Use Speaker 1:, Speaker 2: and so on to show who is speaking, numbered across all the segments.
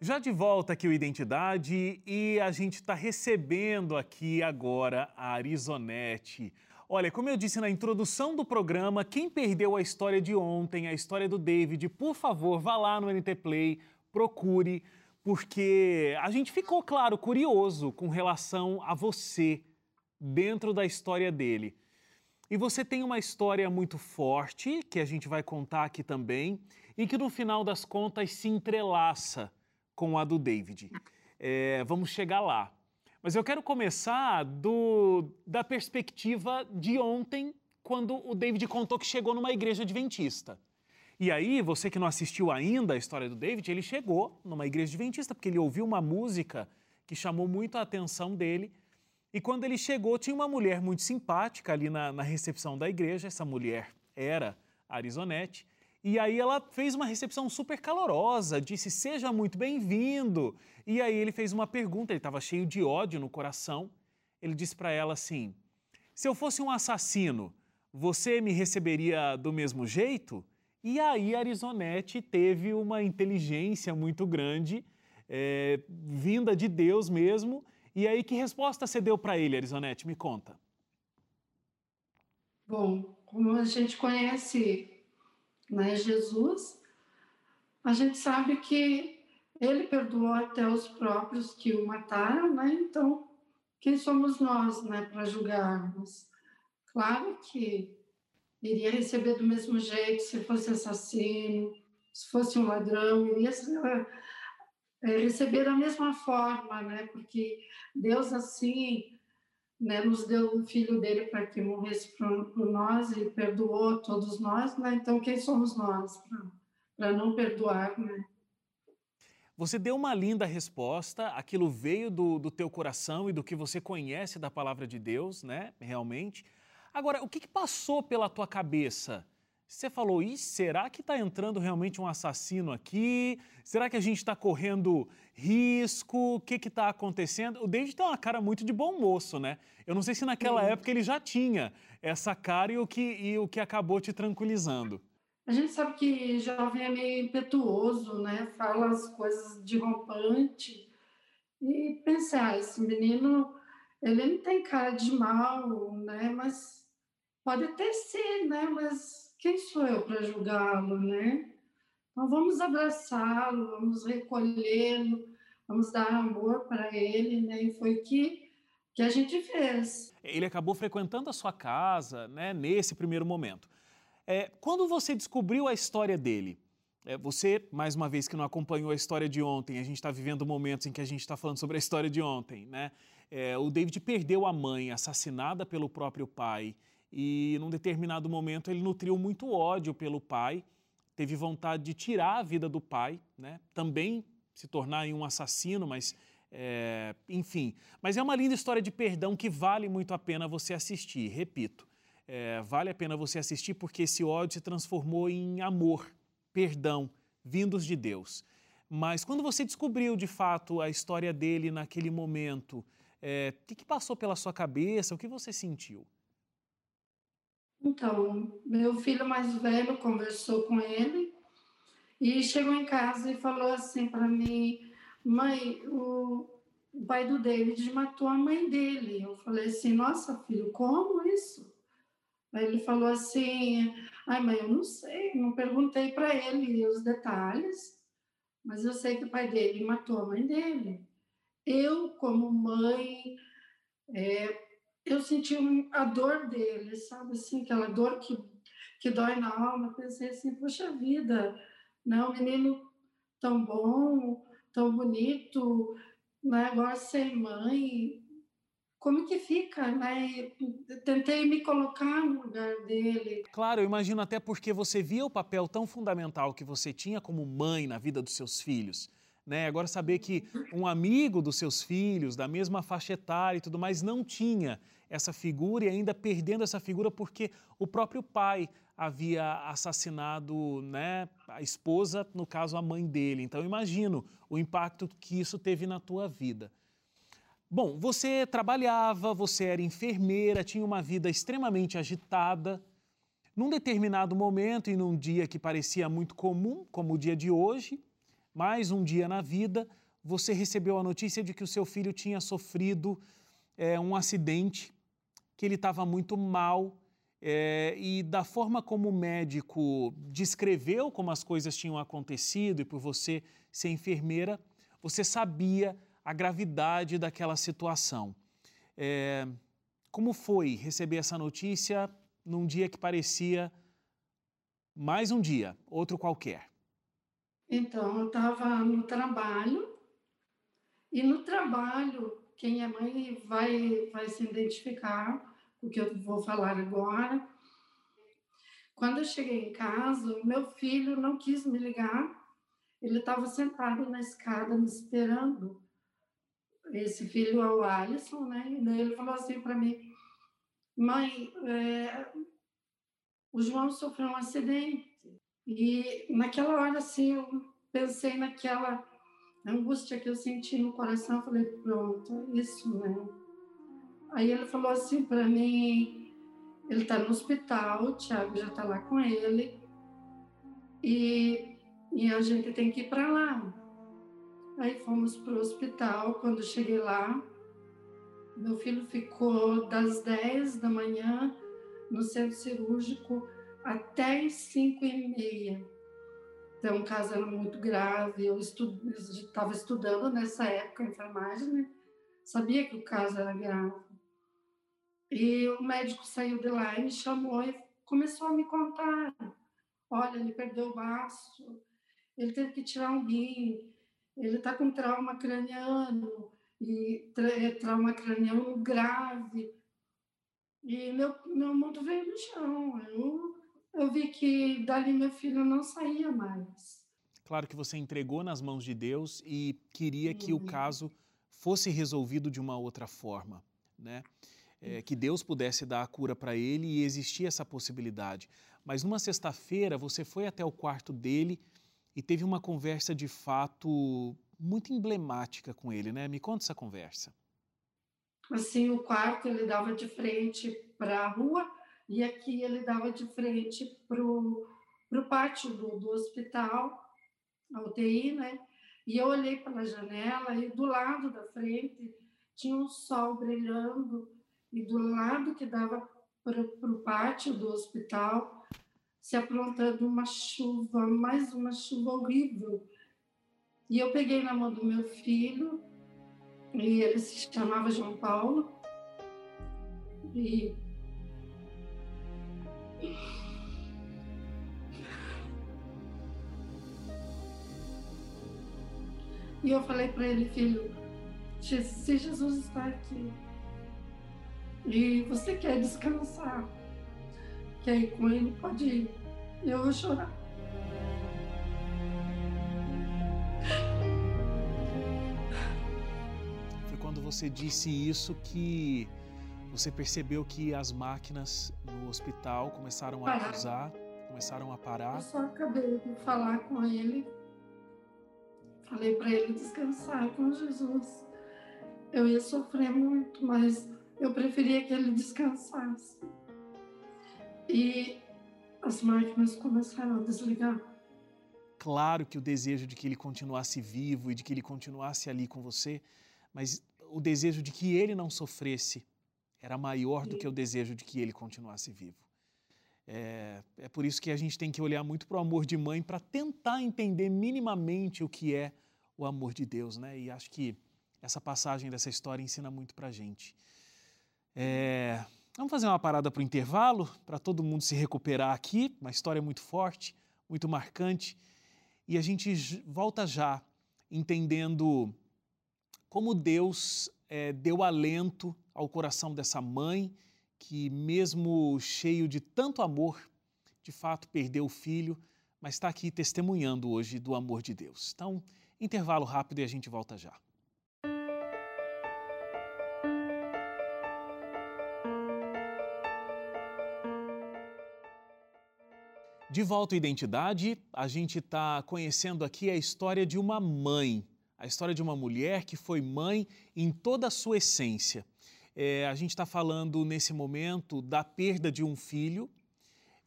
Speaker 1: Já de volta aqui o Identidade e a gente está recebendo aqui agora a Arizonete. Olha, como eu disse na introdução do programa, quem perdeu a história de ontem, a história do David, por favor, vá lá no NT Play, procure, porque a gente ficou, claro, curioso com relação a você dentro da história dele. E você tem uma história muito forte, que a gente vai contar aqui também, e que no final das contas se entrelaça com a do David. É, vamos chegar lá. Mas eu quero começar do, da perspectiva de ontem, quando o David contou que chegou numa igreja adventista. E aí, você que não assistiu ainda a história do David, ele chegou numa igreja adventista porque ele ouviu uma música que chamou muito a atenção dele. E quando ele chegou, tinha uma mulher muito simpática ali na, na recepção da igreja. Essa mulher era Arizonete. E aí ela fez uma recepção super calorosa, disse: "Seja muito bem-vindo". E aí ele fez uma pergunta, ele estava cheio de ódio no coração. Ele disse para ela assim: "Se eu fosse um assassino, você me receberia do mesmo jeito?" E aí Arizonete teve uma inteligência muito grande, é, vinda de Deus mesmo. E aí que resposta você deu para ele, Arizonete? Me conta.
Speaker 2: Bom, como a gente conhece né, Jesus, a gente sabe que ele perdoou até os próprios que o mataram, né? Então, quem somos nós, né, para julgarmos? Claro que iria receber do mesmo jeito se fosse assassino, se fosse um ladrão, iria é, receber da mesma forma, né? Porque Deus assim né, nos deu o filho dele para que morresse por, por, nós e perdoou todos nós, né? Então quem somos nós para não perdoar, né?
Speaker 1: Você deu uma linda resposta, aquilo veio do, do teu coração e do que você conhece da palavra de Deus, né? Realmente. Agora, o que, que passou pela tua cabeça? Você falou, e será que está entrando realmente um assassino aqui? Será que a gente está correndo risco? O que está acontecendo? O David tem uma cara muito de bom moço, né? Eu não sei se naquela Sim. época ele já tinha essa cara e o, que, e o que acabou te tranquilizando.
Speaker 2: A gente sabe que jovem é meio impetuoso, né? Fala as coisas de rompante. E pensar, ah, esse menino, ele não tem cara de mal, né? Mas pode até ser, né? Mas quem sou eu para julgá-lo, né? Então vamos abraçá-lo, vamos recolhê-lo, vamos dar amor para ele, né? E foi que que a gente fez.
Speaker 1: Ele acabou frequentando a sua casa, né? Nesse primeiro momento. É, quando você descobriu a história dele, é, você, mais uma vez que não acompanhou a história de ontem, a gente está vivendo momentos em que a gente está falando sobre a história de ontem, né? É, o David perdeu a mãe, assassinada pelo próprio pai e num determinado momento ele nutriu muito ódio pelo pai, teve vontade de tirar a vida do pai, né? também se tornar um assassino, mas é, enfim. Mas é uma linda história de perdão que vale muito a pena você assistir, repito. É, vale a pena você assistir porque esse ódio se transformou em amor, perdão, vindos de Deus. Mas quando você descobriu de fato a história dele naquele momento, é, o que passou pela sua cabeça? O que você sentiu?
Speaker 2: Então, meu filho mais velho conversou com ele e chegou em casa e falou assim para mim: mãe, o, pai do David matou a mãe dele. Eu falei assim: nossa, filho, como isso? Aí ele falou assim: ai, mãe, eu não sei, não perguntei para ele os detalhes, mas eu sei que o pai dele matou a mãe dele. Eu, como mãe, é, eu senti a dor dele, sabe assim, aquela dor que, que dói na alma. Pensei assim, poxa vida, né? um menino tão bom, tão bonito, né? agora sem mãe, como que fica, né? Tentei me colocar no lugar dele.
Speaker 1: Claro, eu imagino até porque você via o papel tão fundamental que você tinha como mãe na vida dos seus filhos. Né? Agora saber que um amigo dos seus filhos, da mesma faixa etária e tudo mais, não tinha essa figura e ainda perdendo essa figura porque o próprio pai havia assassinado né, a esposa, no caso a mãe dele. Então imagino o impacto que isso teve na tua vida. Bom, você trabalhava, você era enfermeira, tinha uma vida extremamente agitada. Num determinado momento e num dia que parecia muito comum, como o dia de hoje, mais um dia na vida, você recebeu a notícia de que o seu filho tinha sofrido é, um acidente, que ele estava muito mal. É, e da forma como o médico descreveu como as coisas tinham acontecido, e por você ser enfermeira, você sabia a gravidade daquela situação. É, como foi receber essa notícia num dia que parecia mais um dia, outro qualquer?
Speaker 2: Então, eu estava no trabalho, e no trabalho, quem é mãe vai, vai se identificar, o que eu vou falar agora. Quando eu cheguei em casa, meu filho não quis me ligar, ele estava sentado na escada me esperando. Esse filho é o Alisson, né? E ele falou assim para mim: Mãe, é, o João sofreu um acidente. E naquela hora, assim, eu pensei naquela angústia que eu senti no coração. Eu falei: Pronto, é isso, né? Aí ele falou assim para mim: ele está no hospital, o Thiago já está lá com ele. E e a gente tem que ir para lá. Aí fomos para o hospital. Quando cheguei lá, meu filho ficou das 10 da manhã no centro cirúrgico até as 5 e meia. Então, o caso era muito grave. Eu estava estudando nessa época enfermagem, né? sabia que o caso era grave. E o médico saiu de lá e me chamou e começou a me contar. Olha, ele perdeu o baço, ele teve que tirar um rim, ele está com trauma craniano, e tra é, trauma craniano grave. E meu, meu mundo veio no chão. Eu, eu vi que dali meu filho não saía mais.
Speaker 1: Claro que você entregou nas mãos de Deus e queria que o caso fosse resolvido de uma outra forma, né? É, que Deus pudesse dar a cura para ele e existia essa possibilidade. Mas numa sexta-feira você foi até o quarto dele e teve uma conversa de fato muito emblemática com ele, né? Me conta essa conversa.
Speaker 2: Assim, o quarto ele dava de frente para a rua e aqui ele dava de frente para o pátio do, do hospital, a UTI, né? E eu olhei pela janela e do lado da frente tinha um sol brilhando e do lado que dava para o pátio do hospital se aprontando uma chuva, mais uma chuva horrível. E eu peguei na mão do meu filho, e ele se chamava João Paulo, e E eu falei para ele, filho, se Jesus está aqui e você quer descansar, quer ir com ele, pode ir. Eu vou chorar.
Speaker 1: Foi quando você disse isso que você percebeu que as máquinas no hospital começaram a acusar, começaram a parar. Eu
Speaker 2: só acabei de falar com ele. Falei para ele descansar com Jesus. Eu ia sofrer muito, mas eu preferia que ele descansasse. E as máquinas começaram a desligar.
Speaker 1: Claro que o desejo de que ele continuasse vivo e de que ele continuasse ali com você, mas o desejo de que ele não sofresse era maior do que o desejo de que ele continuasse vivo. É, é por isso que a gente tem que olhar muito para o amor de mãe para tentar entender minimamente o que é o amor de Deus, né? E acho que essa passagem dessa história ensina muito para a gente. É, Vamos fazer uma parada para o intervalo, para todo mundo se recuperar aqui. Uma história muito forte, muito marcante. E a gente volta já entendendo como Deus é, deu alento ao coração dessa mãe que, mesmo cheio de tanto amor, de fato perdeu o filho, mas está aqui testemunhando hoje do amor de Deus. Então, intervalo rápido e a gente volta já. De volta à identidade, a gente está conhecendo aqui a história de uma mãe, a história de uma mulher que foi mãe em toda a sua essência. É, a gente está falando nesse momento da perda de um filho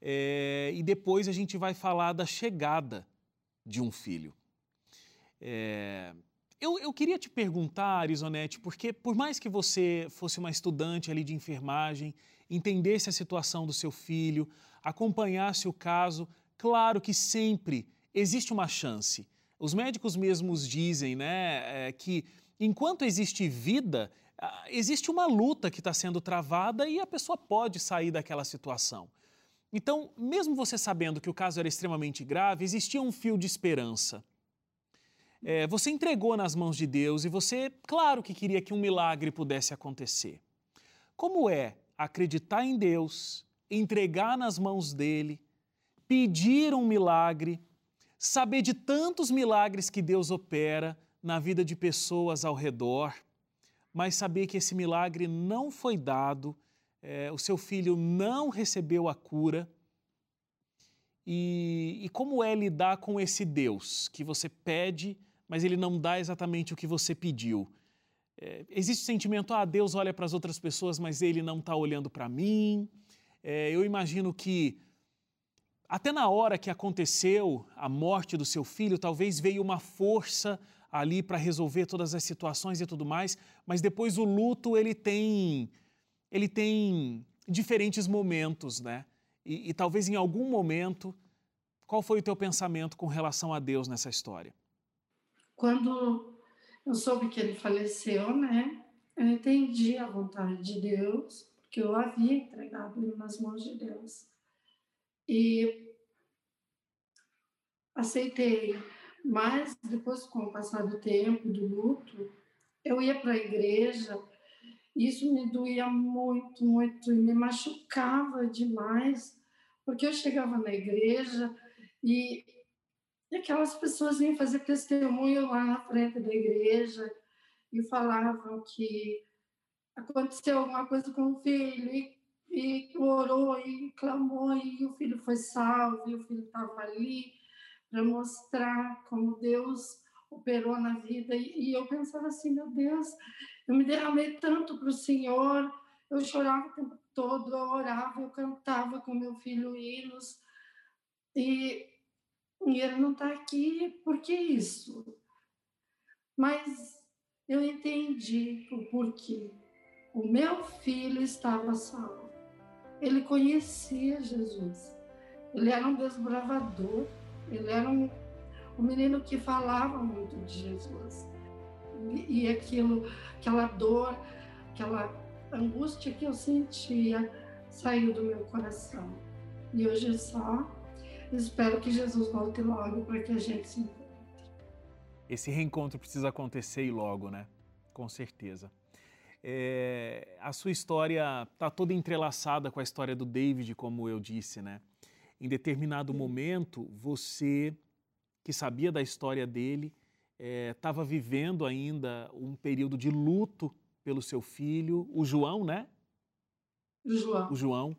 Speaker 1: é, e depois a gente vai falar da chegada de um filho. É... Eu, eu, queria te perguntar, Arizonete, porque por mais que você fosse uma estudante ali de enfermagem, entendesse a situação do seu filho, acompanhasse o caso, claro que sempre existe uma chance. Os médicos mesmos dizem né, é, que enquanto existe vida, existe uma luta que está sendo travada e a pessoa pode sair daquela situação. Então, mesmo você sabendo que o caso era extremamente grave, existia um fio de esperança. É, você entregou nas mãos de Deus e você, claro que queria que um milagre pudesse acontecer. Como é acreditar em Deus, entregar nas mãos dele, pedir um milagre, saber de tantos milagres que Deus opera na vida de pessoas ao redor, mas saber que esse milagre não foi dado, é, o seu filho não recebeu a cura. E, e como é lidar com esse Deus que você pede, mas ele não dá exatamente o que você pediu? É, existe o sentimento, ah, Deus olha para as outras pessoas, mas ele não está olhando para mim. É, eu imagino que até na hora que aconteceu a morte do seu filho, talvez veio uma força ali para resolver todas as situações e tudo mais, mas depois o luto ele tem ele tem diferentes momentos, né? E, e talvez em algum momento, qual foi o teu pensamento com relação a Deus nessa história?
Speaker 2: Quando eu soube que ele faleceu, né? Eu entendi a vontade de Deus, porque eu havia entregado ele nas mãos de Deus. E aceitei mas depois, com o passar do tempo, do luto, eu ia para a igreja, isso me doía muito, muito, e me machucava demais, porque eu chegava na igreja e, e aquelas pessoas vinham fazer testemunho lá na frente da igreja e falavam que aconteceu alguma coisa com o filho e, e orou e clamou e o filho foi salvo e o filho estava ali para mostrar como Deus operou na vida. E, eu pensava assim, meu Deus, eu me derramei tanto para o Senhor, eu chorava o tempo todo, eu orava, eu cantava com meu filho hinos, e, e ele não está aqui, por que isso? Mas eu entendi o porquê. O meu filho estava salvo. Ele conhecia Jesus. Ele era um desbravador. Ele era um, um menino que falava muito de Jesus. E, e aquilo, aquela dor, aquela angústia que eu sentia saiu do meu coração. E hoje só espero que Jesus volte logo para que a gente se encontre.
Speaker 1: Esse reencontro precisa acontecer e logo, né? Com certeza. É, a sua história está toda entrelaçada com a história do David, como eu disse, né? Em determinado momento, você, que sabia da história dele, estava eh, é, vivendo ainda um período de luto pelo seu filho, o João, né?
Speaker 2: O João.
Speaker 1: O João.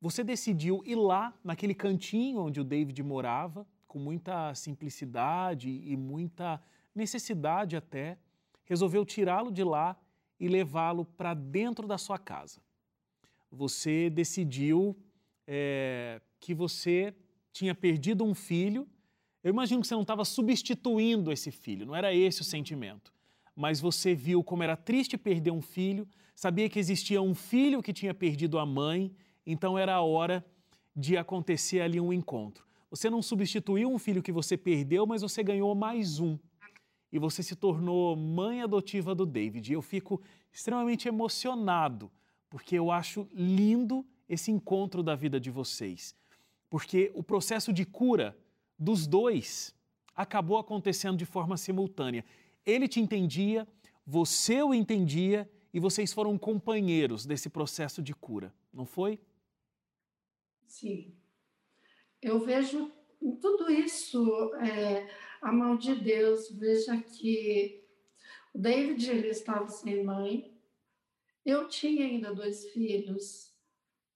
Speaker 1: Você decidiu ir lá, naquele cantinho onde o David morava, com muita simplicidade e muita necessidade até, resolveu tirá-lo de lá e levá-lo para dentro da sua casa. Você decidiu é, que você tinha perdido um filho. Eu imagino que você não estava substituindo esse filho, não era esse o sentimento. Mas você viu como era triste perder um filho, sabia que existia um filho que tinha perdido a mãe, então era a hora de acontecer ali um encontro. Você não substituiu um filho que você perdeu, mas você ganhou mais um. E você se tornou mãe adotiva do David. E eu fico extremamente emocionado, porque eu acho lindo esse encontro da vida de vocês. Porque o processo de cura dos dois acabou acontecendo de forma simultânea. Ele te entendia, você o entendia e vocês foram companheiros desse processo de cura, não foi?
Speaker 2: Sim. Eu vejo em tudo isso é, a mão de Deus. Veja que o David ele estava sem mãe. Eu tinha ainda dois filhos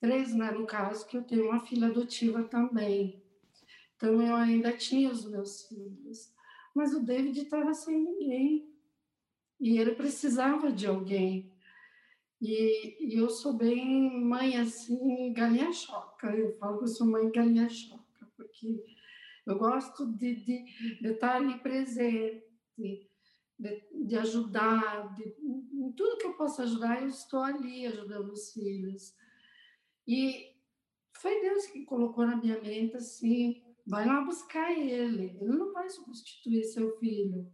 Speaker 2: três, né, no caso, que eu tenho uma filha adotiva também. Então eu ainda tinha os meus filhos. Mas o David estava sem ninguém. E ele precisava de alguém. E, e, eu sou bem mãe assim, galinha choca. Eu falo que eu sou mãe galinha choca, porque eu gosto de, de, de estar ali presente, de, de, ajudar, de, em tudo que eu possa ajudar, eu estou ali ajudando os filhos. E foi Deus que colocou na minha mente assim: vai lá buscar ele, ele não vai substituir seu filho,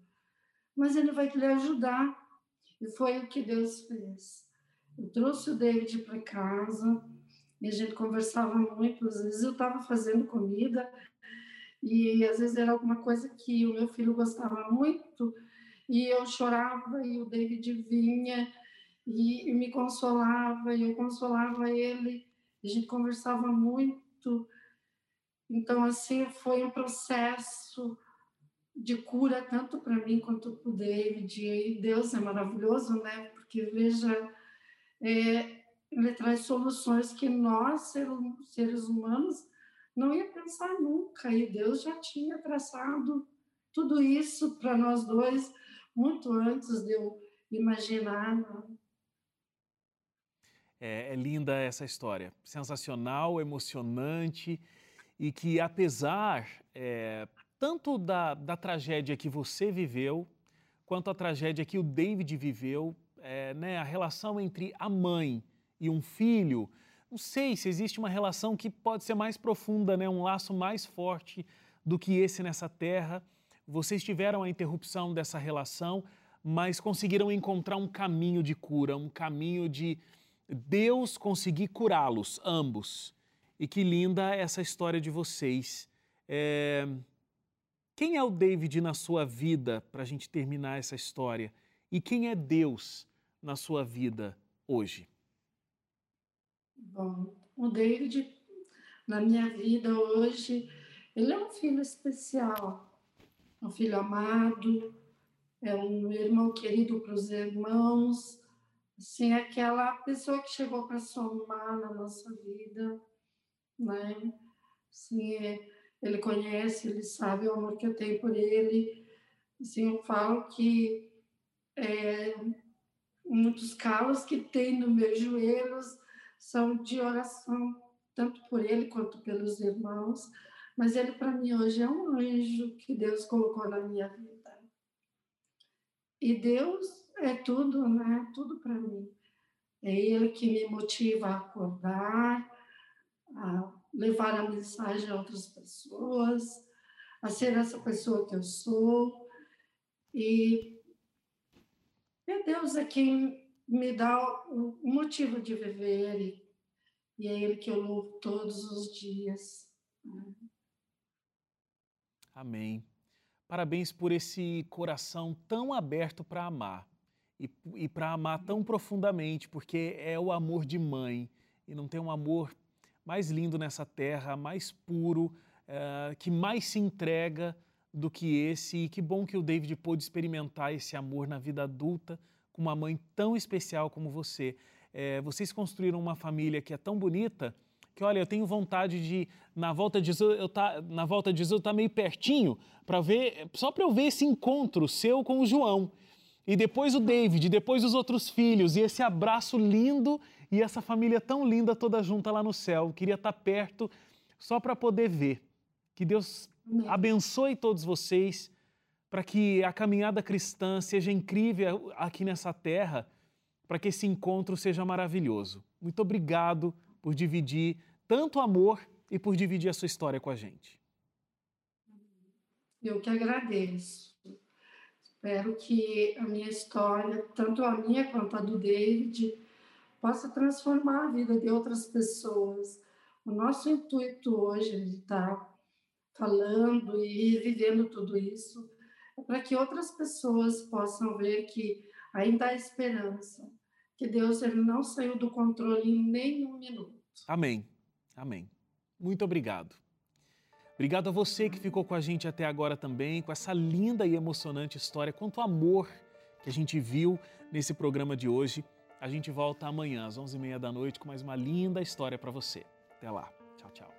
Speaker 2: mas ele vai lhe ajudar. E foi o que Deus fez. Eu trouxe o David para casa e a gente conversava muito. Às vezes eu estava fazendo comida e às vezes era alguma coisa que o meu filho gostava muito e eu chorava e o David vinha e, e me consolava e eu consolava ele. A gente conversava muito. Então, assim, foi um processo de cura tanto para mim quanto para o David. E Deus é maravilhoso, né? Porque, veja, é, ele traz soluções que nós, seres humanos, não ia pensar nunca. E Deus já tinha traçado tudo isso para nós dois muito antes de eu imaginar. Né?
Speaker 1: É, é, linda essa história, sensacional, emocionante e que apesar é, tanto da, da tragédia que você viveu quanto a tragédia que o David viveu, é, né, a relação entre a mãe e um filho, não sei se existe uma relação que pode ser mais profunda, né, um laço mais forte do que esse nessa terra. Vocês tiveram a interrupção dessa relação, mas conseguiram encontrar um caminho de cura, um caminho de Deus conseguir curá-los, ambos. E que linda essa história de vocês. É... Quem é o David na sua vida, para a gente terminar essa história? E quem é Deus na sua vida hoje?
Speaker 2: Bom, o David, na minha vida hoje, ele é um filho especial, um filho amado, é um irmão querido para os irmãos, assim, aquela pessoa que chegou para somar na nossa vida, né? Assim, ele conhece, ele sabe o amor que eu tenho por ele. Assim, eu falo que é, muitos calos que tem nos meus joelhos são de oração, tanto por ele quanto pelos irmãos. Mas ele, para mim, hoje é um anjo que Deus colocou na minha vida. E Deus é tudo, né? Tudo para mim. É Ele que me motiva a acordar, a levar a mensagem a outras pessoas, a ser essa pessoa que eu sou. E é Deus é quem me dá o motivo de viver e, e é Ele que eu louvo todos os dias.
Speaker 1: Amém. Parabéns por esse coração tão aberto para amar e, e para amar tão profundamente, porque é o amor de mãe e não tem um amor mais lindo nessa terra, mais puro, é, que mais se entrega do que esse. E que bom que o David pôde experimentar esse amor na vida adulta com uma mãe tão especial como você. É, vocês construíram uma família que é tão bonita que olha, eu tenho vontade de na volta de Jesus, eu tá na volta de Jesus tá meio pertinho para ver, só para eu ver esse encontro seu com o João. E depois o David, depois os outros filhos e esse abraço lindo e essa família tão linda toda junta lá no céu. queria estar tá perto só para poder ver. Que Deus abençoe todos vocês para que a caminhada cristã seja incrível aqui nessa terra, para que esse encontro seja maravilhoso. Muito obrigado por dividir tanto amor e por dividir a sua história com a gente.
Speaker 2: Eu que agradeço. Espero que a minha história, tanto a minha quanto a do David, possa transformar a vida de outras pessoas. O nosso intuito hoje de estar falando e vivendo tudo isso é para que outras pessoas possam ver que ainda há esperança, que Deus ele não saiu do controle em nenhum minuto.
Speaker 1: Amém. Amém. Muito obrigado. Obrigado a você que ficou com a gente até agora também, com essa linda e emocionante história, quanto amor que a gente viu nesse programa de hoje. A gente volta amanhã às 11h30 da noite com mais uma linda história para você. Até lá. Tchau, tchau.